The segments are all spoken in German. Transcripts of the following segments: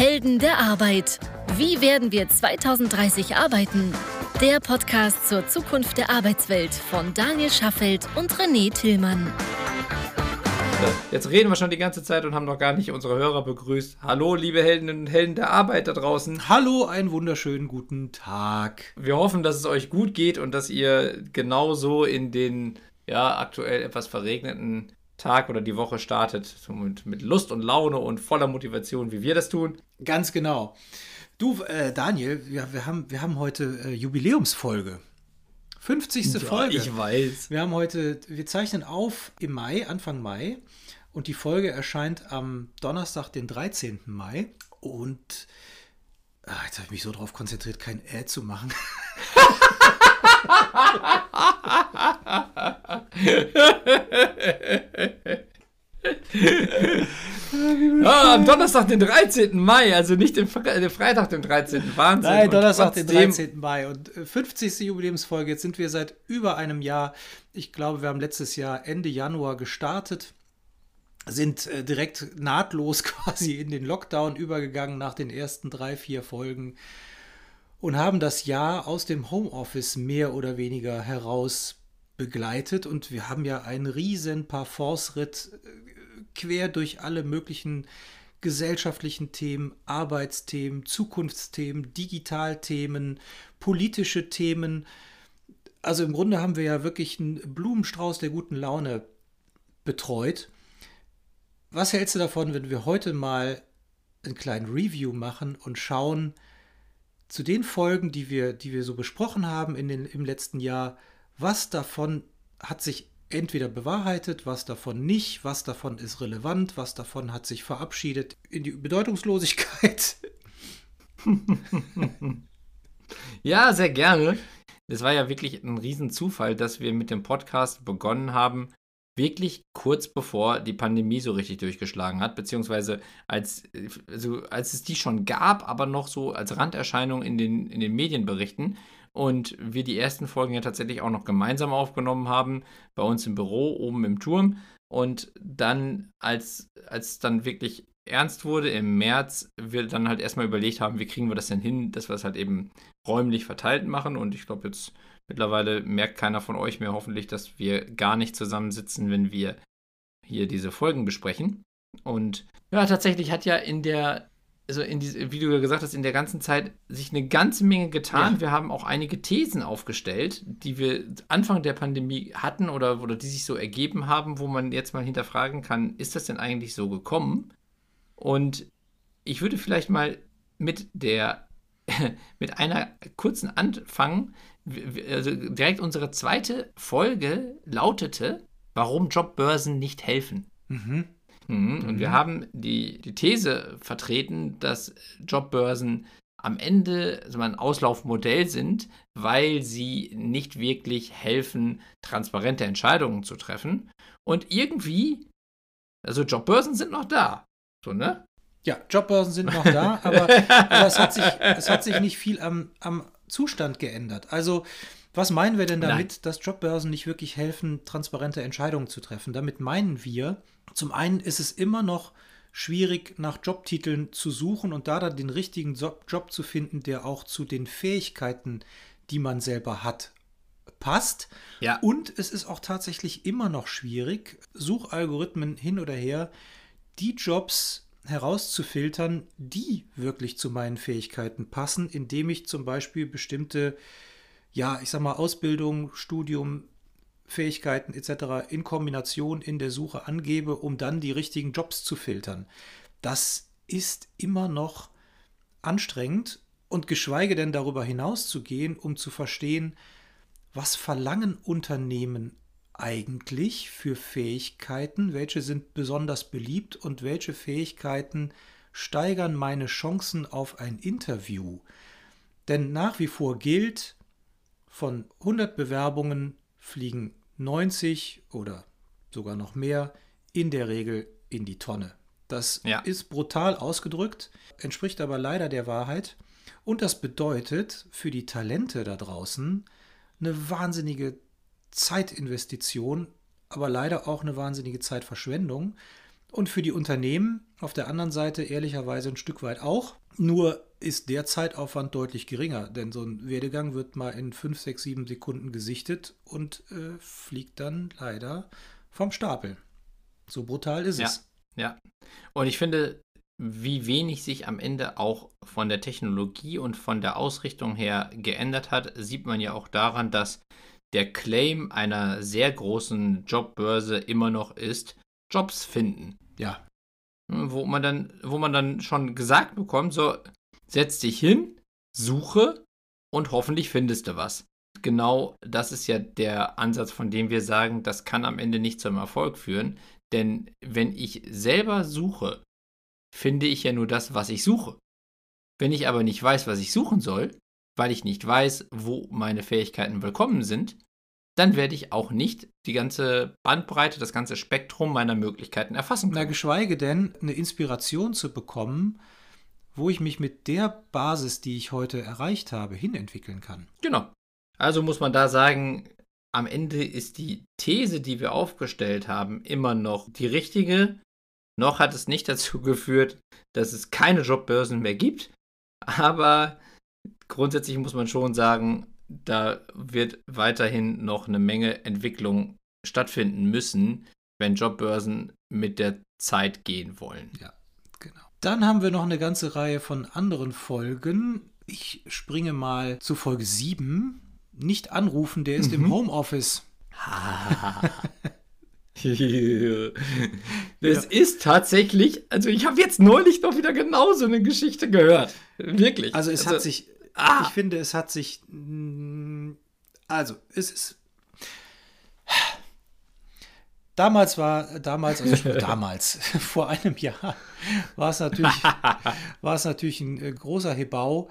Helden der Arbeit. Wie werden wir 2030 arbeiten? Der Podcast zur Zukunft der Arbeitswelt von Daniel Schaffelt und René Tillmann. Jetzt reden wir schon die ganze Zeit und haben noch gar nicht unsere Hörer begrüßt. Hallo, liebe Heldinnen und Helden der Arbeit da draußen. Hallo, einen wunderschönen guten Tag. Wir hoffen, dass es euch gut geht und dass ihr genauso in den ja, aktuell etwas verregneten Tag oder die Woche startet. Mit, mit Lust und Laune und voller Motivation, wie wir das tun. Ganz genau. Du, äh, Daniel, wir, wir, haben, wir haben heute äh, Jubiläumsfolge. 50. Ja, Folge. Ich weiß. Wir haben heute, wir zeichnen auf im Mai, Anfang Mai. Und die Folge erscheint am Donnerstag, den 13. Mai. Und ah, jetzt habe ich mich so darauf konzentriert, kein Ad zu machen. ah, am Donnerstag, den 13. Mai, also nicht den Fre Freitag, den 13. Wahnsinn. Nein, Donnerstag, den 13. Mai. Und 50. Äh, Jubiläumsfolge. Jetzt sind wir seit über einem Jahr. Ich glaube, wir haben letztes Jahr Ende Januar gestartet sind äh, direkt nahtlos quasi in den Lockdown übergegangen nach den ersten drei, vier Folgen und haben das Jahr aus dem Homeoffice mehr oder weniger heraus begleitet und wir haben ja einen riesen Parforce-Ritt äh, quer durch alle möglichen gesellschaftlichen Themen, Arbeitsthemen, Zukunftsthemen, Digitalthemen, politische Themen. Also im Grunde haben wir ja wirklich einen Blumenstrauß der guten Laune betreut. Was hältst du davon, wenn wir heute mal einen kleinen Review machen und schauen zu den Folgen, die wir, die wir so besprochen haben in den, im letzten Jahr, was davon hat sich entweder bewahrheitet, was davon nicht, was davon ist relevant, was davon hat sich verabschiedet in die Bedeutungslosigkeit. ja, sehr gerne. Es war ja wirklich ein Riesenzufall, dass wir mit dem Podcast begonnen haben, wirklich kurz bevor die Pandemie so richtig durchgeschlagen hat, beziehungsweise als, also als es die schon gab, aber noch so als Randerscheinung in den, in den Medienberichten und wir die ersten Folgen ja tatsächlich auch noch gemeinsam aufgenommen haben, bei uns im Büro oben im Turm. Und dann, als, als dann wirklich ernst wurde im März, wir dann halt erstmal überlegt haben, wie kriegen wir das denn hin, dass wir es halt eben räumlich verteilt machen. Und ich glaube, jetzt mittlerweile merkt keiner von euch mehr hoffentlich, dass wir gar nicht zusammensitzen, wenn wir hier diese Folgen besprechen. Und ja, tatsächlich hat ja in der also in diese, wie du gesagt hast, in der ganzen Zeit sich eine ganze Menge getan. Ja. Wir haben auch einige Thesen aufgestellt, die wir Anfang der Pandemie hatten oder, oder die sich so ergeben haben, wo man jetzt mal hinterfragen kann, ist das denn eigentlich so gekommen? Und ich würde vielleicht mal mit der mit einer kurzen anfangen. Also direkt unsere zweite Folge lautete, warum Jobbörsen nicht helfen. Mhm. Mhm. Und mhm. wir haben die, die These vertreten, dass Jobbörsen am Ende also ein Auslaufmodell sind, weil sie nicht wirklich helfen, transparente Entscheidungen zu treffen. Und irgendwie, also Jobbörsen sind noch da. So, ne? Ja, Jobbörsen sind noch da, aber, aber es, hat sich, es hat sich nicht viel am, am Zustand geändert. Also, was meinen wir denn damit, Nein. dass Jobbörsen nicht wirklich helfen, transparente Entscheidungen zu treffen? Damit meinen wir, zum einen ist es immer noch schwierig, nach Jobtiteln zu suchen und da dann den richtigen Job zu finden, der auch zu den Fähigkeiten, die man selber hat, passt. Ja. Und es ist auch tatsächlich immer noch schwierig, Suchalgorithmen hin oder her, die Jobs herauszufiltern, die wirklich zu meinen Fähigkeiten passen, indem ich zum Beispiel bestimmte, ja, ich sag mal, Ausbildung, Studium, Fähigkeiten etc. in Kombination in der Suche angebe, um dann die richtigen Jobs zu filtern. Das ist immer noch anstrengend und geschweige denn darüber hinaus zu gehen, um zu verstehen, was verlangen Unternehmen eigentlich für Fähigkeiten, welche sind besonders beliebt und welche Fähigkeiten steigern meine Chancen auf ein Interview. Denn nach wie vor gilt, von 100 Bewerbungen fliegen 90 oder sogar noch mehr in der Regel in die Tonne. Das ja. ist brutal ausgedrückt, entspricht aber leider der Wahrheit. Und das bedeutet für die Talente da draußen eine wahnsinnige Zeitinvestition, aber leider auch eine wahnsinnige Zeitverschwendung. Und für die Unternehmen auf der anderen Seite ehrlicherweise ein Stück weit auch. Nur ist der Zeitaufwand deutlich geringer, denn so ein Werdegang wird mal in 5, 6, 7 Sekunden gesichtet und äh, fliegt dann leider vom Stapel. So brutal ist ja, es. Ja. Und ich finde, wie wenig sich am Ende auch von der Technologie und von der Ausrichtung her geändert hat, sieht man ja auch daran, dass der Claim einer sehr großen Jobbörse immer noch ist, Jobs finden. Ja. Hm, wo man dann, wo man dann schon gesagt bekommt, so, setz dich hin, suche und hoffentlich findest du was. Genau das ist ja der Ansatz, von dem wir sagen, das kann am Ende nicht zum Erfolg führen. Denn wenn ich selber suche, finde ich ja nur das, was ich suche. Wenn ich aber nicht weiß, was ich suchen soll, weil ich nicht weiß, wo meine Fähigkeiten willkommen sind, dann werde ich auch nicht die ganze Bandbreite, das ganze Spektrum meiner Möglichkeiten erfassen können. Na, geschweige denn, eine Inspiration zu bekommen, wo ich mich mit der Basis, die ich heute erreicht habe, hinentwickeln kann. Genau. Also muss man da sagen, am Ende ist die These, die wir aufgestellt haben, immer noch die richtige. Noch hat es nicht dazu geführt, dass es keine Jobbörsen mehr gibt. Aber grundsätzlich muss man schon sagen, da wird weiterhin noch eine Menge Entwicklung stattfinden müssen, wenn Jobbörsen mit der Zeit gehen wollen. Ja, genau. Dann haben wir noch eine ganze Reihe von anderen Folgen. Ich springe mal zu Folge 7. Nicht anrufen, der ist mhm. im Homeoffice. das ja. ist tatsächlich, also ich habe jetzt neulich noch wieder genau so eine Geschichte gehört. Wirklich. Also es also, hat sich, ah. ich finde, es hat sich, mm, also es ist, damals war, damals, also damals, vor einem Jahr, war es natürlich, war es natürlich ein äh, großer Hebau,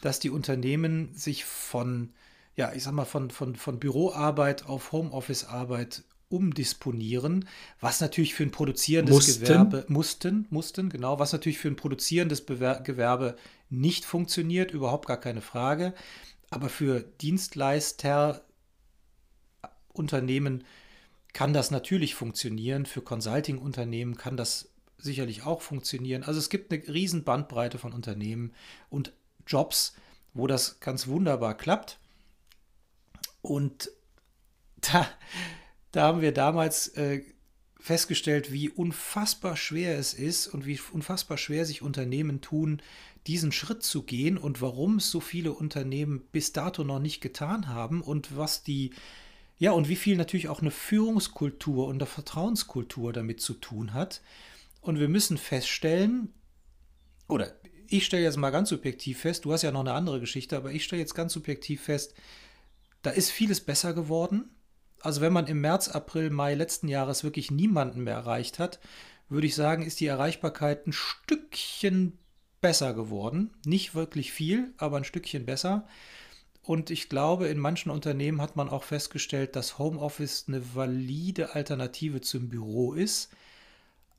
dass die Unternehmen sich von, ja, ich sag mal, von, von, von Büroarbeit auf Homeoffice-Arbeit umdisponieren, was natürlich für ein produzierendes mussten. Gewerbe mussten, mussten, genau, was natürlich für ein produzierendes Bewer Gewerbe nicht funktioniert, überhaupt gar keine Frage. Aber für Dienstleister, Unternehmen kann das natürlich funktionieren. Für Consulting-Unternehmen kann das sicherlich auch funktionieren. Also es gibt eine riesen Bandbreite von Unternehmen und Jobs, wo das ganz wunderbar klappt. Und da, da haben wir damals äh, festgestellt, wie unfassbar schwer es ist und wie unfassbar schwer sich Unternehmen tun, diesen Schritt zu gehen und warum es so viele Unternehmen bis dato noch nicht getan haben und was die, ja, und wie viel natürlich auch eine Führungskultur und eine Vertrauenskultur damit zu tun hat. Und wir müssen feststellen, oder ich stelle jetzt mal ganz subjektiv fest, du hast ja noch eine andere Geschichte, aber ich stelle jetzt ganz subjektiv fest, da ist vieles besser geworden also wenn man im März, April, Mai letzten Jahres wirklich niemanden mehr erreicht hat, würde ich sagen, ist die Erreichbarkeit ein Stückchen besser geworden. Nicht wirklich viel, aber ein Stückchen besser. Und ich glaube, in manchen Unternehmen hat man auch festgestellt, dass Homeoffice eine valide Alternative zum Büro ist.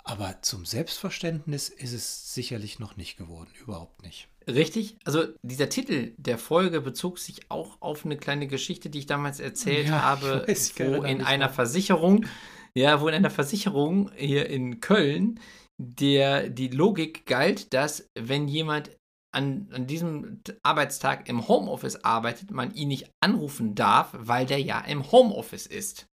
Aber zum Selbstverständnis ist es sicherlich noch nicht geworden, überhaupt nicht. Richtig, also dieser Titel der Folge bezog sich auch auf eine kleine Geschichte, die ich damals erzählt ja, habe, weiß, wo in einer. Versicherung, ja, wo in einer Versicherung hier in Köln der die Logik galt, dass wenn jemand an, an diesem Arbeitstag im Homeoffice arbeitet, man ihn nicht anrufen darf, weil der ja im Homeoffice ist.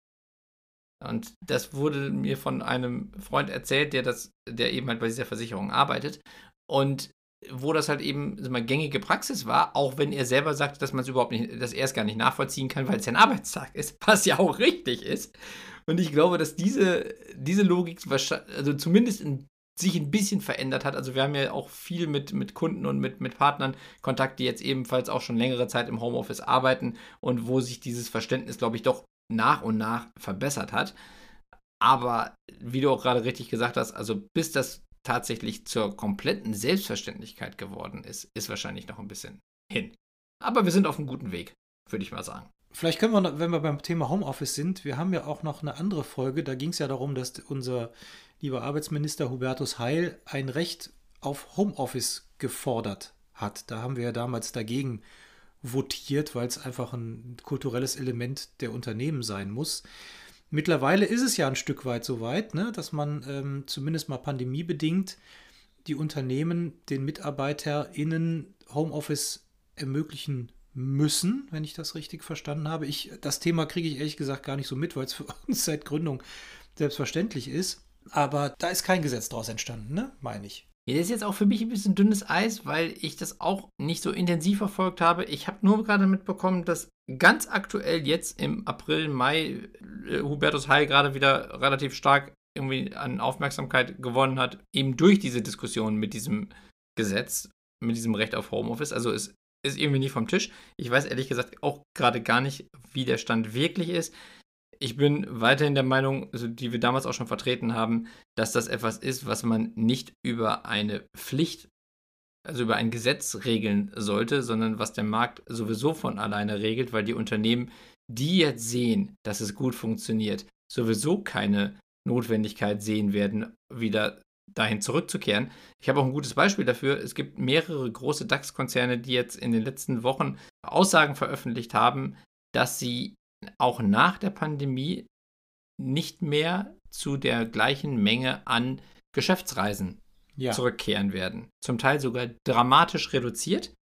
Und das wurde mir von einem Freund erzählt, der das, der eben halt bei dieser Versicherung arbeitet. Und wo das halt eben mal, gängige Praxis war, auch wenn er selber sagte, dass man es überhaupt nicht, dass er es gar nicht nachvollziehen kann, weil es ja ein Arbeitstag ist, was ja auch richtig ist. Und ich glaube, dass diese, diese Logik also zumindest in, sich ein bisschen verändert hat. Also wir haben ja auch viel mit, mit Kunden und mit, mit Partnern Kontakt, die jetzt ebenfalls auch schon längere Zeit im Homeoffice arbeiten und wo sich dieses Verständnis, glaube ich, doch nach und nach verbessert hat. Aber wie du auch gerade richtig gesagt hast, also bis das tatsächlich zur kompletten Selbstverständlichkeit geworden ist, ist wahrscheinlich noch ein bisschen hin. Aber wir sind auf einem guten Weg, würde ich mal sagen. Vielleicht können wir, wenn wir beim Thema Homeoffice sind, wir haben ja auch noch eine andere Folge, da ging es ja darum, dass unser lieber Arbeitsminister Hubertus Heil ein Recht auf Homeoffice gefordert hat. Da haben wir ja damals dagegen votiert, weil es einfach ein kulturelles Element der Unternehmen sein muss. Mittlerweile ist es ja ein Stück weit so weit, ne, dass man ähm, zumindest mal pandemiebedingt die Unternehmen den MitarbeiterInnen Homeoffice ermöglichen müssen, wenn ich das richtig verstanden habe. Ich, das Thema kriege ich ehrlich gesagt gar nicht so mit, weil es für uns seit Gründung selbstverständlich ist. Aber da ist kein Gesetz daraus entstanden, ne? meine ich. Ja, das ist jetzt auch für mich ein bisschen dünnes Eis, weil ich das auch nicht so intensiv verfolgt habe. Ich habe nur gerade mitbekommen, dass ganz aktuell jetzt im April, Mai äh, Hubertus Heil gerade wieder relativ stark irgendwie an Aufmerksamkeit gewonnen hat, eben durch diese Diskussion mit diesem Gesetz, mit diesem Recht auf Homeoffice. Also es ist irgendwie nicht vom Tisch. Ich weiß ehrlich gesagt auch gerade gar nicht, wie der Stand wirklich ist. Ich bin weiterhin der Meinung, also die wir damals auch schon vertreten haben, dass das etwas ist, was man nicht über eine Pflicht, also über ein Gesetz regeln sollte, sondern was der Markt sowieso von alleine regelt, weil die Unternehmen, die jetzt sehen, dass es gut funktioniert, sowieso keine Notwendigkeit sehen werden, wieder dahin zurückzukehren. Ich habe auch ein gutes Beispiel dafür. Es gibt mehrere große DAX-Konzerne, die jetzt in den letzten Wochen Aussagen veröffentlicht haben, dass sie auch nach der Pandemie nicht mehr zu der gleichen Menge an Geschäftsreisen ja. zurückkehren werden. Zum Teil sogar dramatisch reduziert,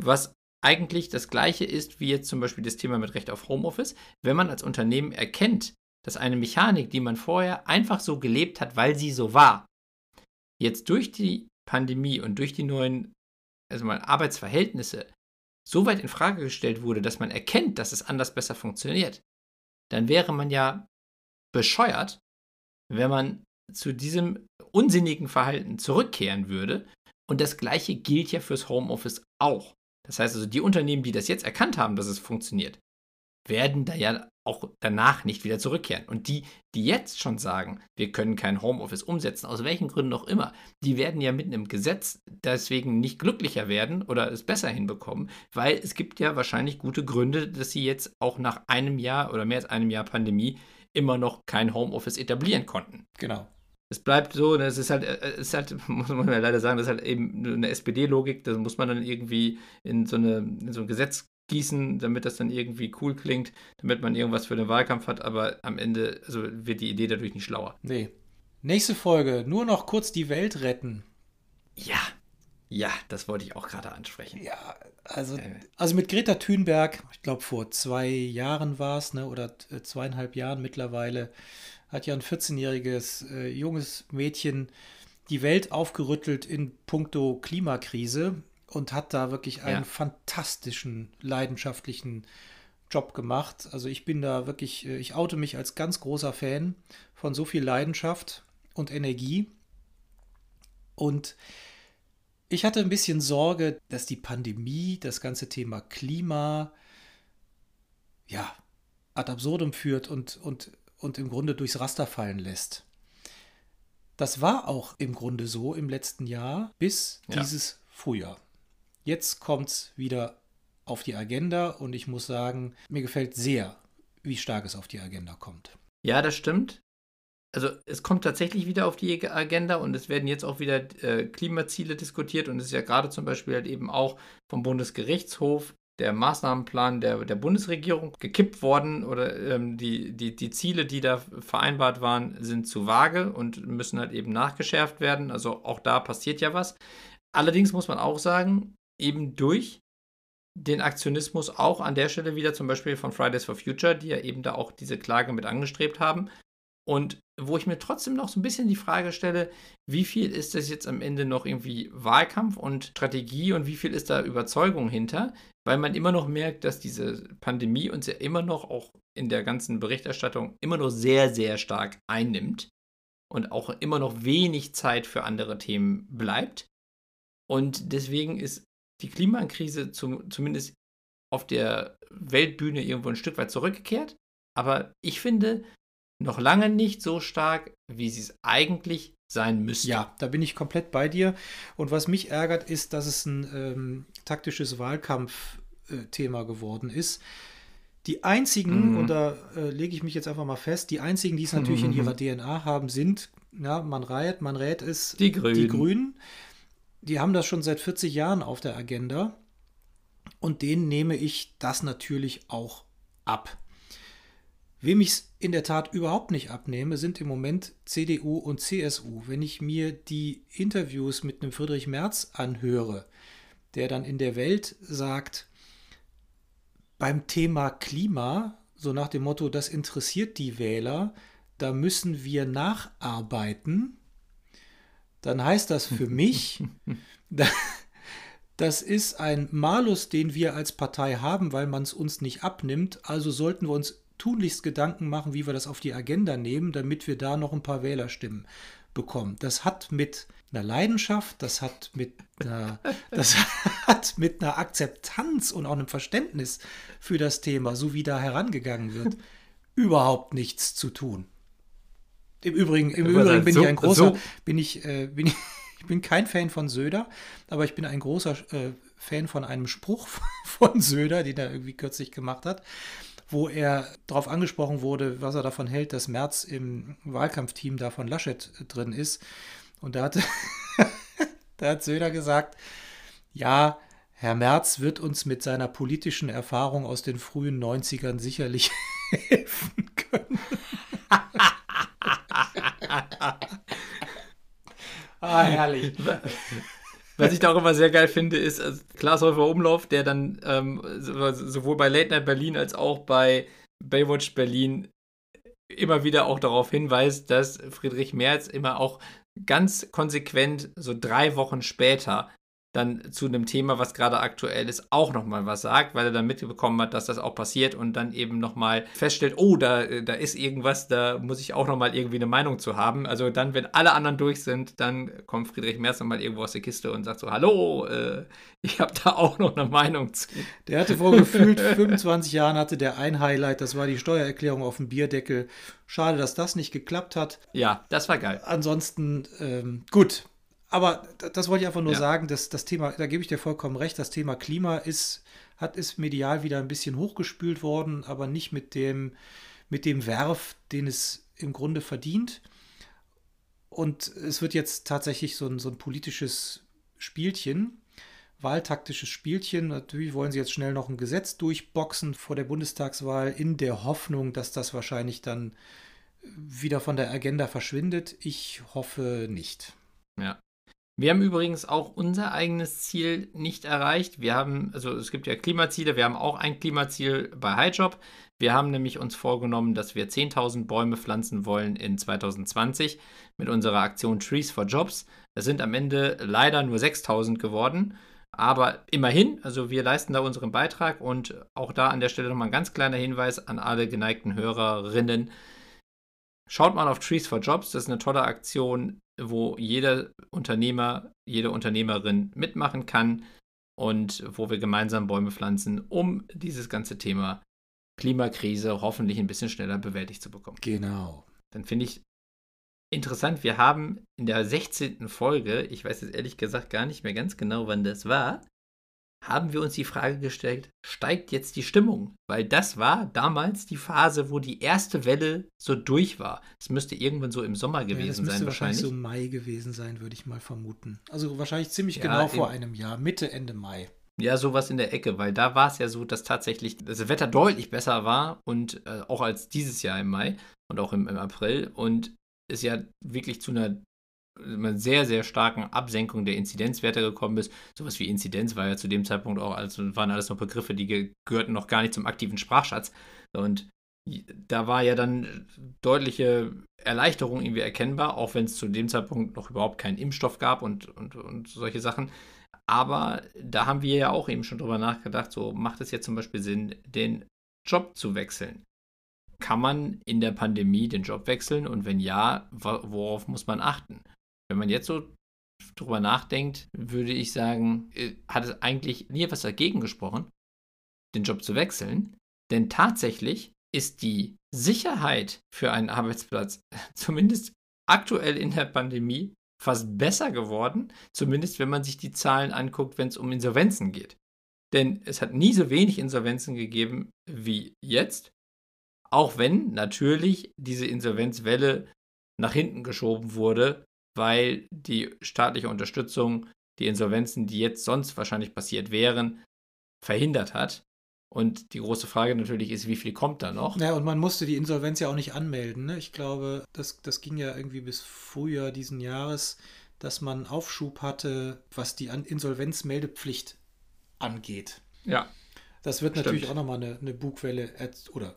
was eigentlich das gleiche ist wie jetzt zum Beispiel das Thema mit Recht auf Homeoffice. Wenn man als Unternehmen erkennt, dass eine Mechanik, die man vorher einfach so gelebt hat, weil sie so war, jetzt durch die Pandemie und durch die neuen also mal Arbeitsverhältnisse so weit in Frage gestellt wurde, dass man erkennt, dass es anders besser funktioniert, dann wäre man ja bescheuert, wenn man zu diesem unsinnigen Verhalten zurückkehren würde. Und das gleiche gilt ja fürs Homeoffice auch. Das heißt also, die Unternehmen, die das jetzt erkannt haben, dass es funktioniert, werden da ja auch danach nicht wieder zurückkehren. Und die, die jetzt schon sagen, wir können kein Homeoffice umsetzen, aus welchen Gründen auch immer, die werden ja mitten im Gesetz deswegen nicht glücklicher werden oder es besser hinbekommen, weil es gibt ja wahrscheinlich gute Gründe, dass sie jetzt auch nach einem Jahr oder mehr als einem Jahr Pandemie immer noch kein Homeoffice etablieren konnten. Genau. Es bleibt so, es ist halt, es ist halt, muss man ja leider sagen, das ist halt eben eine SPD-Logik, das muss man dann irgendwie in so, eine, in so ein Gesetz gießen, damit das dann irgendwie cool klingt, damit man irgendwas für den Wahlkampf hat, aber am Ende also wird die Idee dadurch nicht schlauer. Nee. Nächste Folge, nur noch kurz die Welt retten. Ja, ja, das wollte ich auch gerade ansprechen. Ja, also, äh. also mit Greta Thunberg, ich glaube vor zwei Jahren war es, ne, oder äh, zweieinhalb Jahren mittlerweile, hat ja ein 14-jähriges äh, junges Mädchen die Welt aufgerüttelt in puncto Klimakrise und hat da wirklich einen ja. fantastischen, leidenschaftlichen Job gemacht. Also ich bin da wirklich, äh, ich oute mich als ganz großer Fan von so viel Leidenschaft und Energie. Und ich hatte ein bisschen Sorge, dass die Pandemie, das ganze Thema Klima, ja, ad absurdum führt und, und, und im Grunde durchs Raster fallen lässt. Das war auch im Grunde so im letzten Jahr bis ja. dieses Frühjahr. Jetzt kommt es wieder auf die Agenda und ich muss sagen, mir gefällt sehr, wie stark es auf die Agenda kommt. Ja, das stimmt. Also es kommt tatsächlich wieder auf die Agenda und es werden jetzt auch wieder äh, Klimaziele diskutiert und es ist ja gerade zum Beispiel halt eben auch vom Bundesgerichtshof der Maßnahmenplan der, der Bundesregierung gekippt worden oder ähm, die, die, die Ziele, die da vereinbart waren, sind zu vage und müssen halt eben nachgeschärft werden. Also auch da passiert ja was. Allerdings muss man auch sagen, eben durch den Aktionismus auch an der Stelle wieder zum Beispiel von Fridays for Future, die ja eben da auch diese Klage mit angestrebt haben. Und wo ich mir trotzdem noch so ein bisschen die Frage stelle, wie viel ist das jetzt am Ende noch irgendwie Wahlkampf und Strategie und wie viel ist da Überzeugung hinter? Weil man immer noch merkt, dass diese Pandemie uns ja immer noch auch in der ganzen Berichterstattung immer noch sehr, sehr stark einnimmt und auch immer noch wenig Zeit für andere Themen bleibt. Und deswegen ist die Klimakrise zum, zumindest auf der Weltbühne irgendwo ein Stück weit zurückgekehrt. Aber ich finde noch lange nicht so stark, wie sie es eigentlich sein müsste. Ja, da bin ich komplett bei dir. Und was mich ärgert, ist, dass es ein ähm, taktisches Wahlkampfthema geworden ist. Die einzigen, mhm. und da äh, lege ich mich jetzt einfach mal fest, die einzigen, die es natürlich mhm. in ihrer DNA haben, sind, ja, man rät, man rät es, die Grünen. Die Grünen die haben das schon seit 40 Jahren auf der Agenda und denen nehme ich das natürlich auch ab. Wem ich es in der Tat überhaupt nicht abnehme, sind im Moment CDU und CSU. Wenn ich mir die Interviews mit einem Friedrich Merz anhöre, der dann in der Welt sagt, beim Thema Klima, so nach dem Motto, das interessiert die Wähler, da müssen wir nacharbeiten, dann heißt das für mich, das ist ein Malus, den wir als Partei haben, weil man es uns nicht abnimmt. Also sollten wir uns tunlichst Gedanken machen, wie wir das auf die Agenda nehmen, damit wir da noch ein paar Wählerstimmen bekommen. Das hat mit einer Leidenschaft, das hat mit einer, das hat mit einer Akzeptanz und auch einem Verständnis für das Thema, so wie da herangegangen wird, überhaupt nichts zu tun. Im Übrigen, im Übrigen bin so, ich ein großer, so. bin ich, äh, bin ich, ich bin kein Fan von Söder, aber ich bin ein großer äh, Fan von einem Spruch von Söder, den er irgendwie kürzlich gemacht hat wo er darauf angesprochen wurde, was er davon hält, dass Merz im Wahlkampfteam da von Laschet drin ist. Und da hat, da hat Söder gesagt, ja, Herr Merz wird uns mit seiner politischen Erfahrung aus den frühen 90ern sicherlich helfen können. ah, herrlich. Was ich da auch immer sehr geil finde, ist also Klaas Häufer Umlauf, der dann ähm, sowohl bei Late Night Berlin als auch bei Baywatch Berlin immer wieder auch darauf hinweist, dass Friedrich Merz immer auch ganz konsequent so drei Wochen später dann zu einem Thema, was gerade aktuell ist, auch nochmal was sagt, weil er dann mitbekommen hat, dass das auch passiert und dann eben nochmal feststellt, oh, da, da ist irgendwas, da muss ich auch nochmal irgendwie eine Meinung zu haben. Also dann, wenn alle anderen durch sind, dann kommt Friedrich Merz nochmal irgendwo aus der Kiste und sagt so, hallo, äh, ich habe da auch noch eine Meinung zu. Der hatte vor gefühlt 25 Jahren hatte der ein Highlight, das war die Steuererklärung auf dem Bierdeckel. Schade, dass das nicht geklappt hat. Ja, das war geil. Ansonsten, ähm, gut, aber das wollte ich einfach nur ja. sagen, dass das Thema, da gebe ich dir vollkommen recht, das Thema Klima ist, hat ist medial wieder ein bisschen hochgespült worden, aber nicht mit dem, mit dem Werf, den es im Grunde verdient. Und es wird jetzt tatsächlich so ein, so ein politisches Spielchen, wahltaktisches Spielchen. Natürlich wollen sie jetzt schnell noch ein Gesetz durchboxen vor der Bundestagswahl in der Hoffnung, dass das wahrscheinlich dann wieder von der Agenda verschwindet. Ich hoffe nicht. Ja. Wir haben übrigens auch unser eigenes Ziel nicht erreicht. Wir haben, also es gibt ja Klimaziele, wir haben auch ein Klimaziel bei HighJob. Wir haben nämlich uns vorgenommen, dass wir 10.000 Bäume pflanzen wollen in 2020 mit unserer Aktion Trees for Jobs. Es sind am Ende leider nur 6.000 geworden. Aber immerhin, also wir leisten da unseren Beitrag und auch da an der Stelle nochmal ein ganz kleiner Hinweis an alle geneigten Hörerinnen. Schaut mal auf Trees for Jobs, das ist eine tolle Aktion wo jeder Unternehmer, jede Unternehmerin mitmachen kann und wo wir gemeinsam Bäume pflanzen, um dieses ganze Thema Klimakrise hoffentlich ein bisschen schneller bewältigt zu bekommen. Genau. Dann finde ich interessant, wir haben in der 16. Folge, ich weiß jetzt ehrlich gesagt gar nicht mehr ganz genau, wann das war, haben wir uns die Frage gestellt, steigt jetzt die Stimmung? Weil das war damals die Phase, wo die erste Welle so durch war. Es müsste irgendwann so im Sommer gewesen ja, das müsste sein wahrscheinlich. so Mai gewesen sein, würde ich mal vermuten. Also wahrscheinlich ziemlich ja, genau vor einem Jahr, Mitte, Ende Mai. Ja, sowas in der Ecke, weil da war es ja so, dass tatsächlich das Wetter deutlich besser war und äh, auch als dieses Jahr im Mai und auch im, im April und es ja wirklich zu einer sehr, sehr starken Absenkung der Inzidenzwerte gekommen ist. Sowas wie Inzidenz war ja zu dem Zeitpunkt auch, also waren alles noch Begriffe, die gehörten noch gar nicht zum aktiven Sprachschatz. Und da war ja dann deutliche Erleichterung irgendwie erkennbar, auch wenn es zu dem Zeitpunkt noch überhaupt keinen Impfstoff gab und, und, und solche Sachen. Aber da haben wir ja auch eben schon drüber nachgedacht, so macht es jetzt zum Beispiel Sinn, den Job zu wechseln. Kann man in der Pandemie den Job wechseln und wenn ja, worauf muss man achten? Wenn man jetzt so drüber nachdenkt, würde ich sagen, äh, hat es eigentlich nie etwas dagegen gesprochen, den Job zu wechseln. Denn tatsächlich ist die Sicherheit für einen Arbeitsplatz, zumindest aktuell in der Pandemie, fast besser geworden, zumindest wenn man sich die Zahlen anguckt, wenn es um Insolvenzen geht. Denn es hat nie so wenig Insolvenzen gegeben wie jetzt, auch wenn natürlich diese Insolvenzwelle nach hinten geschoben wurde weil die staatliche Unterstützung die Insolvenzen, die jetzt sonst wahrscheinlich passiert wären, verhindert hat. Und die große Frage natürlich ist, wie viel kommt da noch? Ja, und man musste die Insolvenz ja auch nicht anmelden. Ne? Ich glaube, das, das ging ja irgendwie bis Frühjahr diesen Jahres, dass man Aufschub hatte, was die Insolvenzmeldepflicht angeht. Ja. Das wird natürlich Stimmt. auch nochmal eine, eine Bugwelle, oder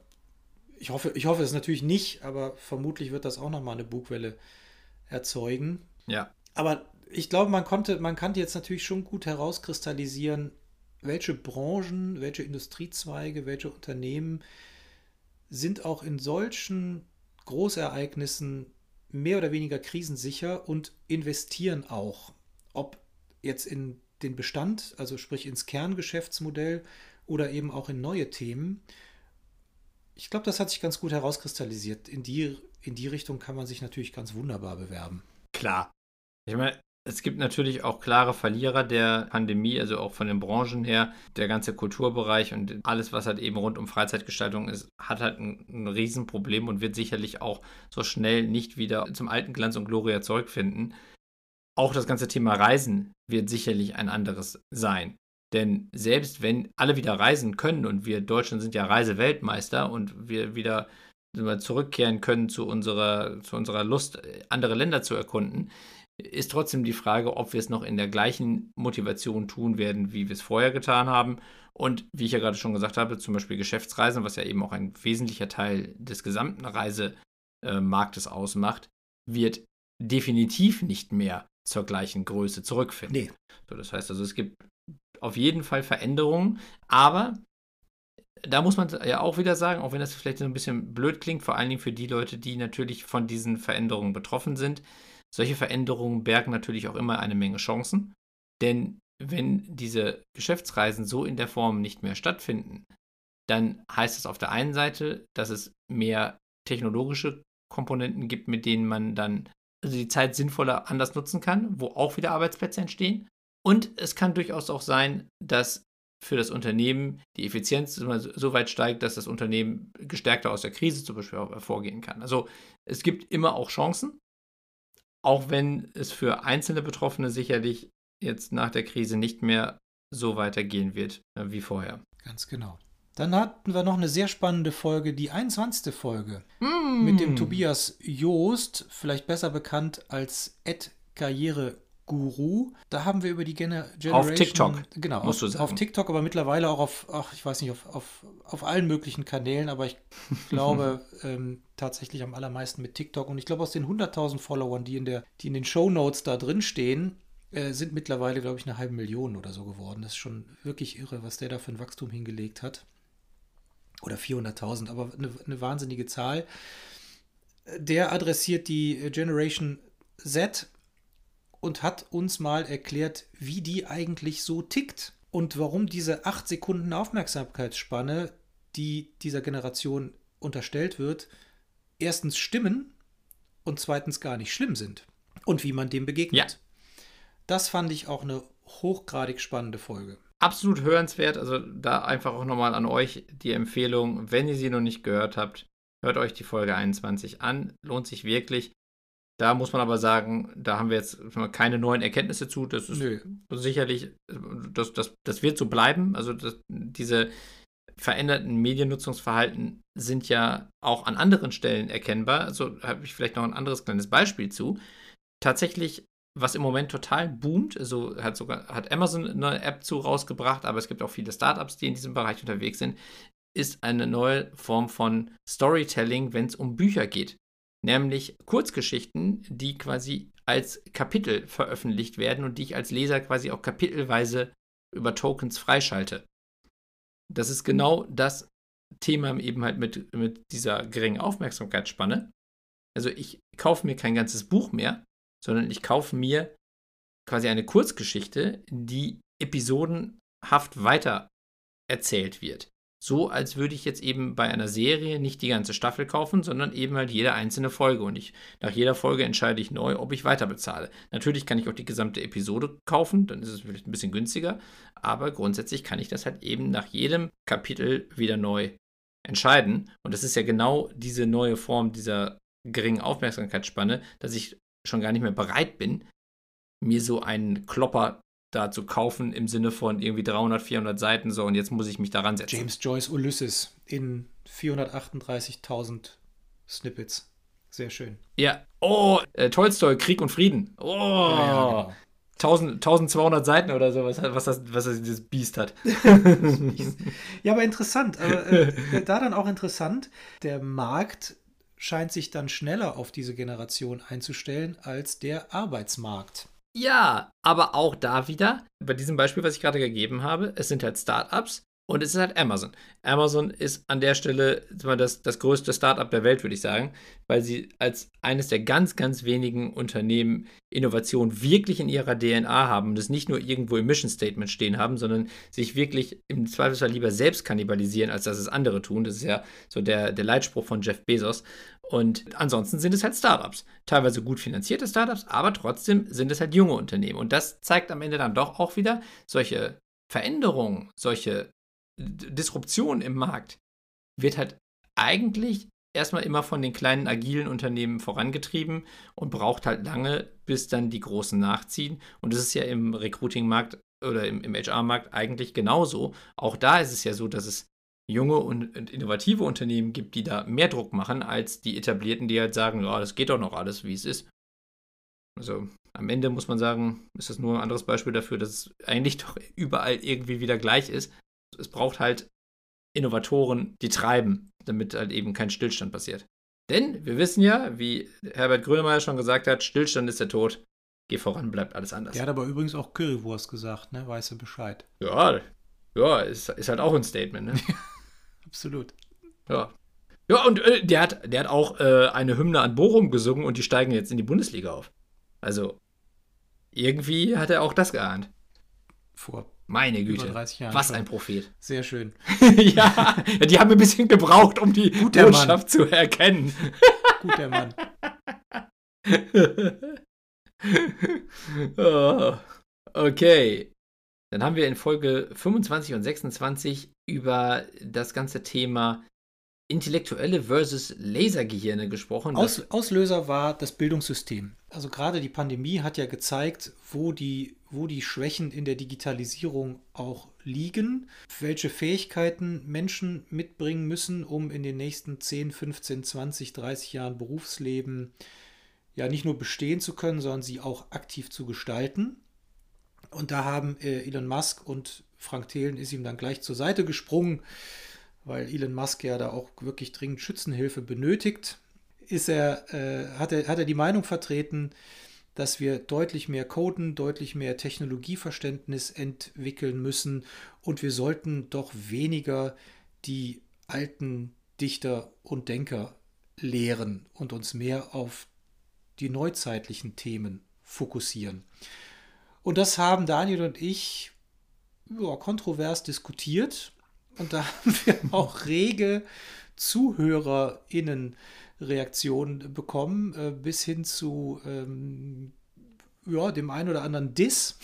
ich hoffe, ich hoffe es natürlich nicht, aber vermutlich wird das auch nochmal eine Bugwelle erzeugen. Ja. Aber ich glaube, man konnte, man kann jetzt natürlich schon gut herauskristallisieren, welche Branchen, welche Industriezweige, welche Unternehmen sind auch in solchen Großereignissen mehr oder weniger krisensicher und investieren auch. Ob jetzt in den Bestand, also sprich ins Kerngeschäftsmodell oder eben auch in neue Themen. Ich glaube, das hat sich ganz gut herauskristallisiert. In die, in die Richtung kann man sich natürlich ganz wunderbar bewerben. Klar. Ich meine, es gibt natürlich auch klare Verlierer der Pandemie, also auch von den Branchen her. Der ganze Kulturbereich und alles, was halt eben rund um Freizeitgestaltung ist, hat halt ein, ein Riesenproblem und wird sicherlich auch so schnell nicht wieder zum alten Glanz und Gloria zurückfinden. Auch das ganze Thema Reisen wird sicherlich ein anderes sein. Denn selbst wenn alle wieder reisen können und wir Deutschland sind ja Reiseweltmeister und wir wieder zurückkehren können zu unserer, zu unserer Lust, andere Länder zu erkunden, ist trotzdem die Frage, ob wir es noch in der gleichen Motivation tun werden, wie wir es vorher getan haben. Und wie ich ja gerade schon gesagt habe, zum Beispiel Geschäftsreisen, was ja eben auch ein wesentlicher Teil des gesamten Reisemarktes ausmacht, wird definitiv nicht mehr zur gleichen Größe zurückfinden. Nee. So, das heißt also, es gibt auf jeden Fall Veränderungen, aber da muss man ja auch wieder sagen, auch wenn das vielleicht so ein bisschen blöd klingt, vor allen Dingen für die Leute, die natürlich von diesen Veränderungen betroffen sind, solche Veränderungen bergen natürlich auch immer eine Menge Chancen, denn wenn diese Geschäftsreisen so in der Form nicht mehr stattfinden, dann heißt es auf der einen Seite, dass es mehr technologische Komponenten gibt, mit denen man dann also die Zeit sinnvoller anders nutzen kann, wo auch wieder Arbeitsplätze entstehen. Und es kann durchaus auch sein, dass für das Unternehmen die Effizienz so weit steigt, dass das Unternehmen gestärkter aus der Krise zum Beispiel hervorgehen kann. Also es gibt immer auch Chancen, auch wenn es für einzelne Betroffene sicherlich jetzt nach der Krise nicht mehr so weitergehen wird äh, wie vorher. Ganz genau. Dann hatten wir noch eine sehr spannende Folge, die 21. Folge mm. mit dem Tobias Joost, vielleicht besser bekannt als Ed Karriere Guru. Da haben wir über die Gener Generation. Auf TikTok. Genau, musst auf, du sagen. auf TikTok, aber mittlerweile auch auf, ach, ich weiß nicht, auf, auf, auf allen möglichen Kanälen, aber ich glaube ähm, tatsächlich am allermeisten mit TikTok. Und ich glaube, aus den 100.000 Followern, die in, der, die in den Show Notes da drin stehen, äh, sind mittlerweile, glaube ich, eine halbe Million oder so geworden. Das ist schon wirklich irre, was der da für ein Wachstum hingelegt hat. Oder 400.000, aber eine, eine wahnsinnige Zahl. Der adressiert die Generation Z und hat uns mal erklärt, wie die eigentlich so tickt und warum diese acht Sekunden Aufmerksamkeitsspanne, die dieser Generation unterstellt wird, erstens stimmen und zweitens gar nicht schlimm sind und wie man dem begegnet. Ja. Das fand ich auch eine hochgradig spannende Folge. Absolut hörenswert. Also da einfach auch nochmal an euch die Empfehlung, wenn ihr sie noch nicht gehört habt, hört euch die Folge 21 an. Lohnt sich wirklich. Da muss man aber sagen, da haben wir jetzt keine neuen Erkenntnisse zu. Das ist Nö. sicherlich, das, das, das wird so bleiben. Also das, diese veränderten Mediennutzungsverhalten sind ja auch an anderen Stellen erkennbar. Also habe ich vielleicht noch ein anderes kleines Beispiel zu. Tatsächlich, was im Moment total boomt, also hat sogar hat Amazon eine App zu rausgebracht, aber es gibt auch viele Startups, die in diesem Bereich unterwegs sind, ist eine neue Form von Storytelling, wenn es um Bücher geht nämlich Kurzgeschichten, die quasi als Kapitel veröffentlicht werden und die ich als Leser quasi auch kapitelweise über Tokens freischalte. Das ist genau das Thema eben halt mit, mit dieser geringen Aufmerksamkeitsspanne. Also ich kaufe mir kein ganzes Buch mehr, sondern ich kaufe mir quasi eine Kurzgeschichte, die episodenhaft weiter erzählt wird so, als würde ich jetzt eben bei einer Serie nicht die ganze Staffel kaufen, sondern eben halt jede einzelne Folge. Und ich, nach jeder Folge entscheide ich neu, ob ich weiter bezahle. Natürlich kann ich auch die gesamte Episode kaufen, dann ist es vielleicht ein bisschen günstiger. Aber grundsätzlich kann ich das halt eben nach jedem Kapitel wieder neu entscheiden. Und das ist ja genau diese neue Form dieser geringen Aufmerksamkeitsspanne, dass ich schon gar nicht mehr bereit bin, mir so einen Klopper da zu kaufen im Sinne von irgendwie 300, 400 Seiten so und jetzt muss ich mich daran setzen. James Joyce Ulysses in 438.000 Snippets. Sehr schön. Ja. Oh, äh, Tolstoi, Krieg und Frieden. Oh. Ja, ja, genau. 1000, 1200 Seiten oder so, was, was, das, was das Biest hat. ja, aber interessant. Aber, äh, da dann auch interessant, der Markt scheint sich dann schneller auf diese Generation einzustellen als der Arbeitsmarkt. Ja, aber auch da wieder, bei diesem Beispiel, was ich gerade gegeben habe, es sind halt Startups, und es ist halt Amazon. Amazon ist an der Stelle das, das größte Startup der Welt, würde ich sagen, weil sie als eines der ganz, ganz wenigen Unternehmen Innovation wirklich in ihrer DNA haben und es nicht nur irgendwo im Mission Statement stehen haben, sondern sich wirklich im Zweifelsfall lieber selbst kannibalisieren, als dass es andere tun. Das ist ja so der, der Leitspruch von Jeff Bezos. Und ansonsten sind es halt Startups. Teilweise gut finanzierte Startups, aber trotzdem sind es halt junge Unternehmen. Und das zeigt am Ende dann doch auch wieder solche Veränderungen, solche Disruption im Markt wird halt eigentlich erstmal immer von den kleinen agilen Unternehmen vorangetrieben und braucht halt lange, bis dann die großen nachziehen. Und das ist ja im Recruiting-Markt oder im, im HR-Markt eigentlich genauso. Auch da ist es ja so, dass es junge und innovative Unternehmen gibt, die da mehr Druck machen, als die etablierten, die halt sagen, ja, das geht doch noch alles, wie es ist. Also am Ende muss man sagen, ist das nur ein anderes Beispiel dafür, dass es eigentlich doch überall irgendwie wieder gleich ist es braucht halt Innovatoren, die treiben, damit halt eben kein Stillstand passiert. Denn wir wissen ja, wie Herbert Grönemeyer schon gesagt hat, Stillstand ist der Tod. Geh voran, bleibt alles anders. Der hat aber übrigens auch Currywurst gesagt, ne? Weißt du Bescheid. Ja, ja, ist, ist halt auch ein Statement, ne? Absolut. Ja. Ja, und äh, der, hat, der hat auch äh, eine Hymne an Bochum gesungen und die steigen jetzt in die Bundesliga auf. Also, irgendwie hat er auch das geahnt. Vor meine Güte. Was schon. ein Prophet. Sehr schön. ja, die haben ein bisschen gebraucht, um die Guter Botschaft Mann. zu erkennen. Guter Mann. oh, okay. Dann haben wir in Folge 25 und 26 über das ganze Thema intellektuelle versus Lasergehirne gesprochen. Aus, Auslöser war das Bildungssystem. Also gerade die Pandemie hat ja gezeigt, wo die, wo die Schwächen in der Digitalisierung auch liegen, welche Fähigkeiten Menschen mitbringen müssen, um in den nächsten 10, 15, 20, 30 Jahren Berufsleben ja nicht nur bestehen zu können, sondern sie auch aktiv zu gestalten. Und da haben äh, Elon Musk und Frank Thelen ist ihm dann gleich zur Seite gesprungen weil Elon Musk ja da auch wirklich dringend Schützenhilfe benötigt, ist er, äh, hat, er, hat er die Meinung vertreten, dass wir deutlich mehr Coden, deutlich mehr Technologieverständnis entwickeln müssen und wir sollten doch weniger die alten Dichter und Denker lehren und uns mehr auf die neuzeitlichen Themen fokussieren. Und das haben Daniel und ich ja, kontrovers diskutiert und da haben wir auch rege ZuhörerInnen-Reaktionen bekommen, äh, bis hin zu ähm, ja, dem einen oder anderen Diss.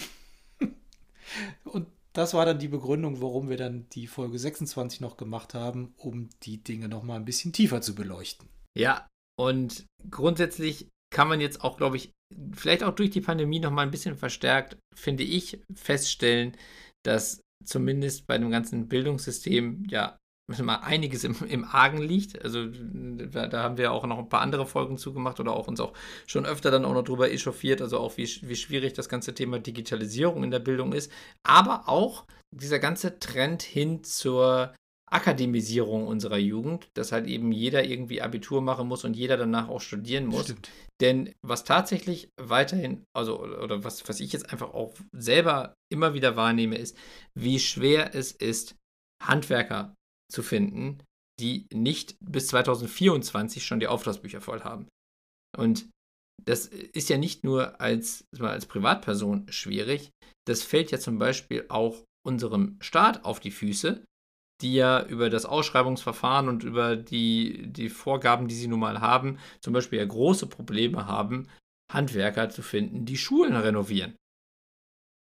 Und das war dann die Begründung, warum wir dann die Folge 26 noch gemacht haben, um die Dinge noch mal ein bisschen tiefer zu beleuchten. Ja, und grundsätzlich kann man jetzt auch, glaube ich, vielleicht auch durch die Pandemie noch mal ein bisschen verstärkt, finde ich, feststellen, dass zumindest bei dem ganzen Bildungssystem ja mal einiges im, im Argen liegt. Also da, haben wir auch noch ein paar andere Folgen zugemacht oder auch uns auch schon öfter dann auch noch drüber echauffiert, also auch wie, wie schwierig das ganze Thema Digitalisierung in der Bildung ist, aber auch dieser ganze Trend hin zur Akademisierung unserer Jugend, dass halt eben jeder irgendwie Abitur machen muss und jeder danach auch studieren muss. Stimmt. Denn was tatsächlich weiterhin, also oder was, was ich jetzt einfach auch selber immer wieder wahrnehme, ist, wie schwer es ist, Handwerker zu finden, die nicht bis 2024 schon die Auftragsbücher voll haben. Und das ist ja nicht nur als, als Privatperson schwierig, das fällt ja zum Beispiel auch unserem Staat auf die Füße, die ja über das Ausschreibungsverfahren und über die, die Vorgaben, die sie nun mal haben, zum Beispiel ja große Probleme haben, Handwerker zu finden, die Schulen renovieren.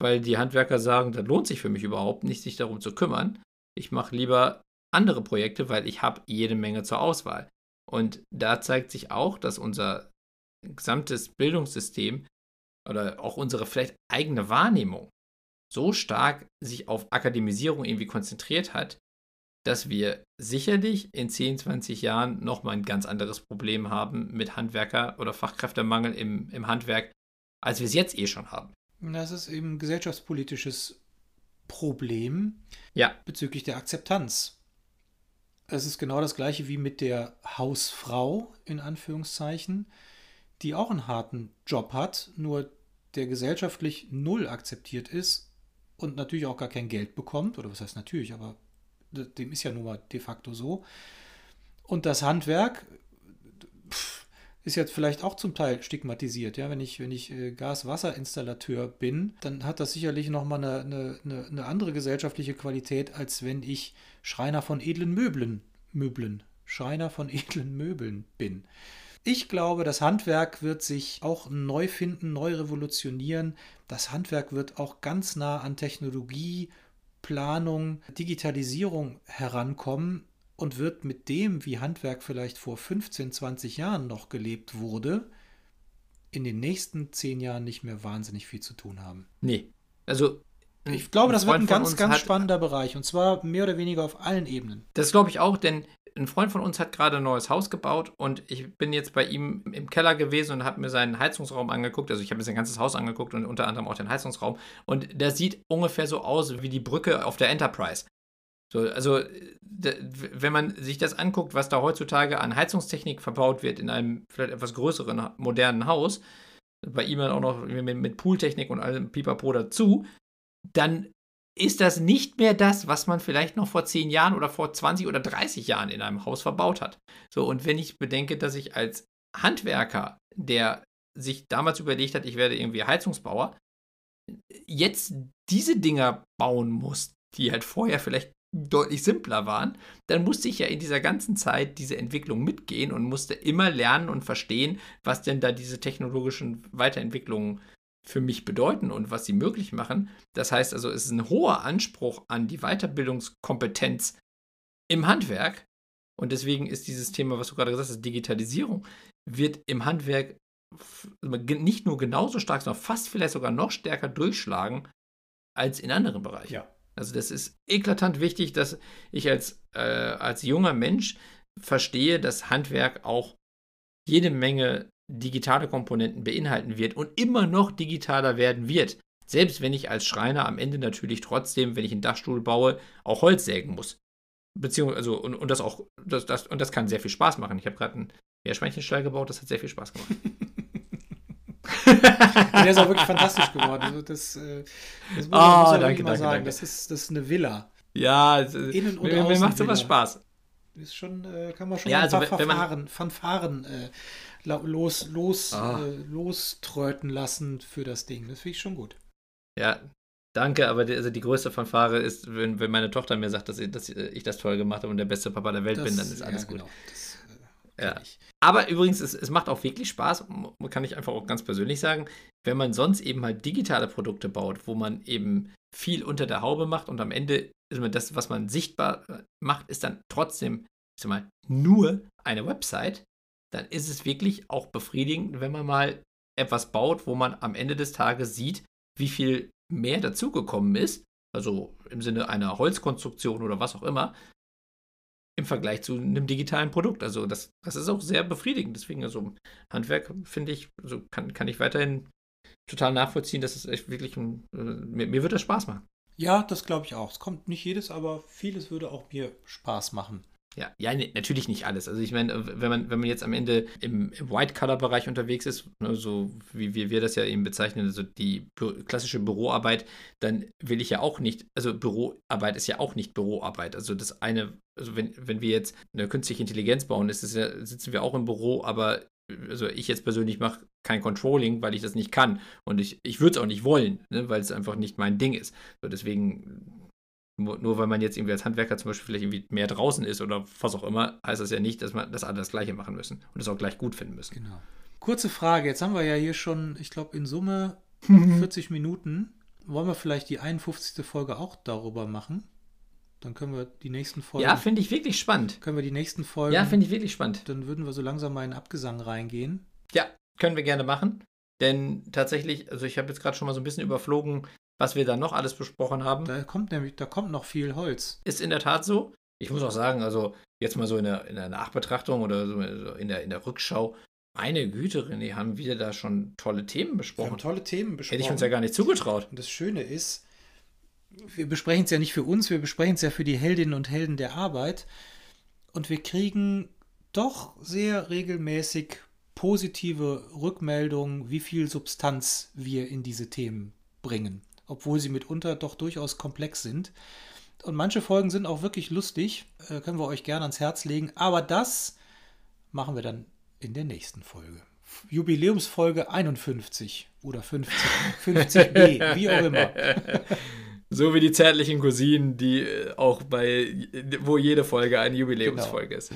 Weil die Handwerker sagen, das lohnt sich für mich überhaupt nicht, sich darum zu kümmern. Ich mache lieber andere Projekte, weil ich habe jede Menge zur Auswahl. Und da zeigt sich auch, dass unser gesamtes Bildungssystem oder auch unsere vielleicht eigene Wahrnehmung so stark sich auf Akademisierung irgendwie konzentriert hat, dass wir sicherlich in 10, 20 Jahren nochmal ein ganz anderes Problem haben mit Handwerker- oder Fachkräftemangel im, im Handwerk, als wir es jetzt eh schon haben. Das ist eben ein gesellschaftspolitisches Problem ja. bezüglich der Akzeptanz. Es ist genau das gleiche wie mit der Hausfrau, in Anführungszeichen, die auch einen harten Job hat, nur der gesellschaftlich null akzeptiert ist und natürlich auch gar kein Geld bekommt, oder was heißt natürlich, aber dem ist ja nun mal de facto so. Und das Handwerk pff, ist jetzt vielleicht auch zum Teil stigmatisiert. Ja, wenn ich, wenn ich äh, Gas-Wasser-Installateur bin, dann hat das sicherlich nochmal eine, eine, eine andere gesellschaftliche Qualität, als wenn ich Schreiner von edlen Möbeln, Möbeln, Schreiner von edlen Möbeln bin. Ich glaube, das Handwerk wird sich auch neu finden, neu revolutionieren. Das Handwerk wird auch ganz nah an Technologie, Planung, Digitalisierung herankommen und wird mit dem, wie Handwerk vielleicht vor 15, 20 Jahren noch gelebt wurde, in den nächsten 10 Jahren nicht mehr wahnsinnig viel zu tun haben. Nee. Also. Ich glaube, das wird ein ganz, ganz spannender Bereich und zwar mehr oder weniger auf allen Ebenen. Das glaube ich auch, denn ein Freund von uns hat gerade ein neues Haus gebaut und ich bin jetzt bei ihm im Keller gewesen und habe mir seinen Heizungsraum angeguckt. Also ich habe mir sein ganzes Haus angeguckt und unter anderem auch den Heizungsraum. Und der sieht ungefähr so aus wie die Brücke auf der Enterprise. So, also, wenn man sich das anguckt, was da heutzutage an Heizungstechnik verbaut wird in einem vielleicht etwas größeren, modernen Haus, bei ihm dann auch noch mit, mit Pooltechnik und allem Pipapo dazu, dann ist das nicht mehr das, was man vielleicht noch vor 10 Jahren oder vor 20 oder 30 Jahren in einem Haus verbaut hat. So, und wenn ich bedenke, dass ich als Handwerker, der sich damals überlegt hat, ich werde irgendwie Heizungsbauer, jetzt diese Dinger bauen muss, die halt vorher vielleicht deutlich simpler waren, dann musste ich ja in dieser ganzen Zeit diese Entwicklung mitgehen und musste immer lernen und verstehen, was denn da diese technologischen Weiterentwicklungen für mich bedeuten und was sie möglich machen. Das heißt also, es ist ein hoher Anspruch an die Weiterbildungskompetenz im Handwerk. Und deswegen ist dieses Thema, was du gerade gesagt hast, Digitalisierung, wird im Handwerk nicht nur genauso stark, sondern fast vielleicht sogar noch stärker durchschlagen als in anderen Bereichen. Ja. Also das ist eklatant wichtig, dass ich als, äh, als junger Mensch verstehe, dass Handwerk auch jede Menge digitale Komponenten beinhalten wird und immer noch digitaler werden wird. Selbst wenn ich als Schreiner am Ende natürlich trotzdem, wenn ich einen Dachstuhl baue, auch Holz sägen muss. Beziehungsweise, also, und, und das auch, das, das, und das kann sehr viel Spaß machen. Ich habe gerade einen Meerschweinchenstall gebaut, das hat sehr viel Spaß gemacht. Der ist auch wirklich fantastisch geworden. Also das, äh, das muss, oh, muss danke, danke, sagen. danke. Das, ist, das ist eine Villa. Ja, es, Innen und mir, mir macht sowas Spaß. Ist schon, äh, kann man schon Ja, ein also paar man- Fanfaren, äh, los, los, Ah. äh, loströten lassen für das Ding. Das finde ich schon gut. Ja, danke, aber die, also die größte Fanfare ist, wenn, wenn meine Tochter mir sagt, dass ich, dass ich das toll gemacht habe und der beste Papa der Welt Das, bin, dann ist alles ja, gut. genau. Das, äh, Ja. kenn ich. Aber übrigens, es, es macht auch wirklich Spaß, kann ich einfach auch ganz persönlich sagen, wenn man sonst eben halt digitale Produkte baut, wo man eben viel unter der Haube macht und am Ende man das, was man sichtbar äh, macht, ist dann trotzdem, ich sag mal, nur eine Website, dann ist es wirklich auch befriedigend, wenn man mal etwas baut, wo man am Ende des Tages sieht, wie viel mehr dazugekommen ist, also im Sinne einer Holzkonstruktion oder was auch immer, im Vergleich zu einem digitalen Produkt. Also das, das ist auch sehr befriedigend. Deswegen, also Handwerk finde ich, also kann, kann ich weiterhin total nachvollziehen, dass es echt wirklich ein, äh, mir, mir wird das Spaß machen. Ja, das glaube ich auch. Es kommt nicht jedes, aber vieles würde auch mir Spaß machen. Ja, ja, ne, natürlich nicht alles. Also ich meine, wenn man, wenn man jetzt am Ende im, im White-Color-Bereich unterwegs ist, ne, so wie wir, wir das ja eben bezeichnen, also die bü klassische Büroarbeit, dann will ich ja auch nicht, also Büroarbeit ist ja auch nicht Büroarbeit. Also das eine, also wenn, wenn wir jetzt eine künstliche Intelligenz bauen, ist es ja, sitzen wir auch im Büro, aber also ich jetzt persönlich mache kein Controlling, weil ich das nicht kann. Und ich, ich würde es auch nicht wollen, ne, weil es einfach nicht mein Ding ist. So, deswegen nur, weil man jetzt irgendwie als Handwerker zum Beispiel vielleicht irgendwie mehr draußen ist oder was auch immer, heißt das ja nicht, dass man dass alle das Gleiche machen müssen und es auch gleich gut finden müssen. Genau. Kurze Frage. Jetzt haben wir ja hier schon, ich glaube, in Summe 40 Minuten. Wollen wir vielleicht die 51. Folge auch darüber machen? Dann können wir die nächsten Folgen. Ja, finde ich wirklich spannend. können wir die nächsten Folgen. Ja, finde ich wirklich spannend. Dann würden wir so langsam mal in Abgesang reingehen. Ja, können wir gerne machen. Denn tatsächlich, also ich habe jetzt gerade schon mal so ein bisschen überflogen, was wir da noch alles besprochen haben. Da kommt nämlich, da kommt noch viel Holz. Ist in der Tat so. Ich muss auch sagen, also jetzt mal so in der, in der Nachbetrachtung oder so in der, in der Rückschau, meine Güte, René, haben wir da schon tolle Themen besprochen. Wir haben tolle Themen besprochen. Hätte ich uns ja gar nicht zugetraut. Und das Schöne ist, wir besprechen es ja nicht für uns, wir besprechen es ja für die Heldinnen und Helden der Arbeit. Und wir kriegen doch sehr regelmäßig positive Rückmeldungen, wie viel Substanz wir in diese Themen bringen, obwohl sie mitunter doch durchaus komplex sind. Und manche Folgen sind auch wirklich lustig, äh, können wir euch gerne ans Herz legen. Aber das machen wir dann in der nächsten Folge. Jubiläumsfolge 51 oder 50, 50b, wie auch immer. So wie die zärtlichen Cousinen, die äh, auch bei, wo jede Folge eine Jubiläumsfolge genau. ist.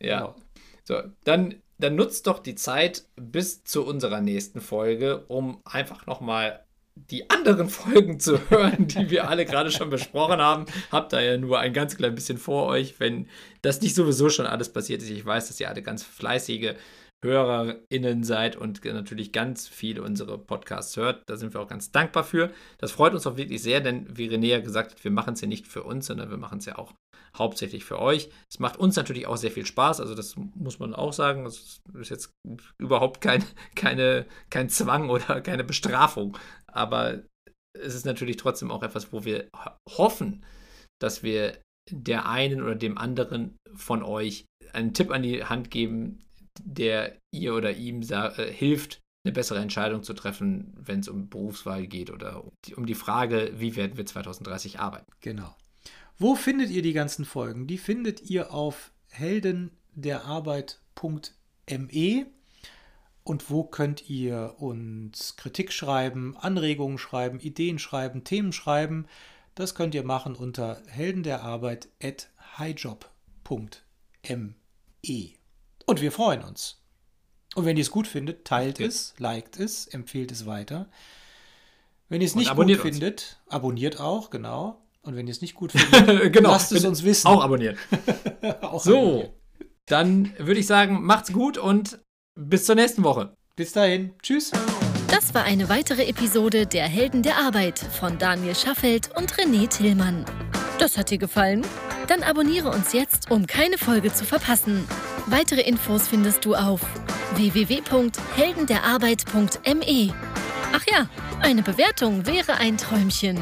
Ja. Genau. So, dann, dann nutzt doch die Zeit bis zu unserer nächsten Folge, um einfach nochmal die anderen Folgen zu hören, die wir alle gerade schon besprochen haben. Habt da ja nur ein ganz klein bisschen vor euch, wenn das nicht sowieso schon alles passiert ist. Ich weiß, dass ihr alle ganz fleißige HörerInnen seid und natürlich ganz viel unsere Podcasts hört. Da sind wir auch ganz dankbar für. Das freut uns auch wirklich sehr, denn wie René ja gesagt hat, wir machen es ja nicht für uns, sondern wir machen es ja auch hauptsächlich für euch. Es macht uns natürlich auch sehr viel Spaß, also das muss man auch sagen. Es ist jetzt überhaupt kein, keine, kein Zwang oder keine Bestrafung, aber es ist natürlich trotzdem auch etwas, wo wir hoffen, dass wir der einen oder dem anderen von euch einen Tipp an die Hand geben, der ihr oder ihm äh, hilft, eine bessere Entscheidung zu treffen, wenn es um Berufswahl geht oder um die, Frage, wie werden wir 2030 arbeiten. Genau. Wo findet ihr die ganzen Folgen? Die findet ihr auf heldenderarbeit.me. Und wo könnt ihr uns Kritik schreiben, Anregungen schreiben, Ideen schreiben, Themen schreiben? Das könnt ihr machen unter heldenderarbeit.highjob.me. Und wir freuen uns. Und wenn ihr es gut findet, teilt okay. es, liked es, empfehlt es weiter. Wenn ihr es nicht gut findet, abonniert auch, genau. Und wenn ihr es nicht gut findet, genau. lasst es uns wissen. Auch abonnieren. auch so, abonnieren. dann würde ich sagen, macht's gut und bis zur nächsten Woche. Bis dahin. Tschüss. Das war eine weitere Episode der Helden der Arbeit von Daniel Schaffelt und René Tillmann. Das hat dir gefallen? Dann abonniere uns jetzt, um keine Folge zu verpassen. Weitere Infos findest du auf www.heldenderarbeit.me. Ach ja, eine Bewertung wäre ein Träumchen.